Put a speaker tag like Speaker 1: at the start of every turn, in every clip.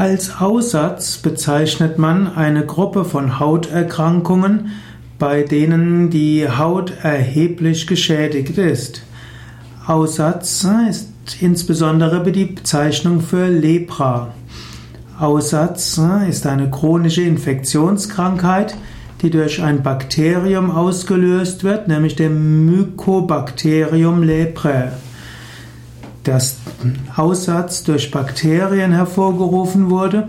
Speaker 1: Als Aussatz bezeichnet man eine Gruppe von Hauterkrankungen, bei denen die Haut erheblich geschädigt ist. Aussatz ist insbesondere die Bezeichnung für Lepra. Aussatz ist eine chronische Infektionskrankheit, die durch ein Bakterium ausgelöst wird, nämlich dem Mycobacterium leprae das Aussatz durch Bakterien hervorgerufen wurde,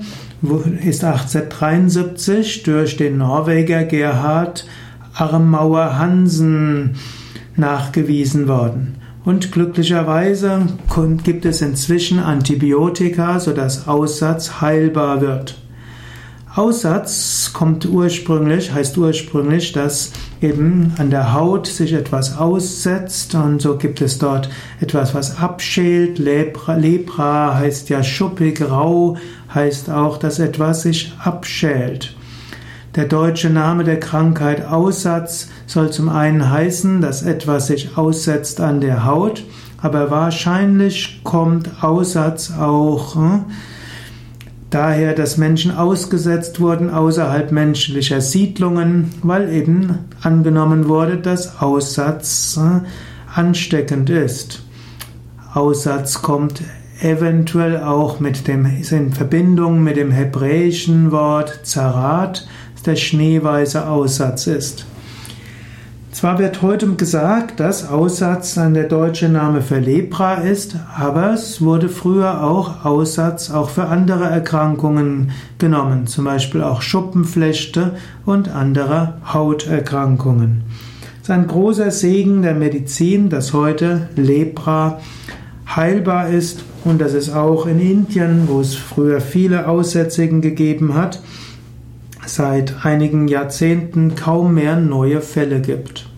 Speaker 1: ist 1873 durch den Norweger Gerhard Armauer Hansen nachgewiesen worden. Und glücklicherweise gibt es inzwischen Antibiotika, sodass Aussatz heilbar wird. Aussatz kommt ursprünglich, heißt ursprünglich, dass eben an der Haut sich etwas aussetzt und so gibt es dort etwas, was abschält. Lepra, Lepra heißt ja schuppig, rau, heißt auch, dass etwas sich abschält. Der deutsche Name der Krankheit Aussatz soll zum einen heißen, dass etwas sich aussetzt an der Haut, aber wahrscheinlich kommt Aussatz auch hm, daher, dass Menschen ausgesetzt wurden außerhalb menschlicher Siedlungen, weil eben angenommen wurde, dass Aussatz äh, ansteckend ist. Aussatz kommt eventuell auch mit dem, in Verbindung mit dem hebräischen Wort Zarat, der schneeweiße Aussatz ist. Zwar wird heute gesagt, dass Aussatz dann der deutsche Name für Lepra ist, aber es wurde früher auch Aussatz auch für andere Erkrankungen genommen, zum Beispiel auch Schuppenflechte und andere Hauterkrankungen. Es ist ein großer Segen der Medizin, dass heute Lepra heilbar ist und dass es auch in Indien, wo es früher viele Aussätzigen gegeben hat, seit einigen Jahrzehnten kaum mehr neue Fälle gibt.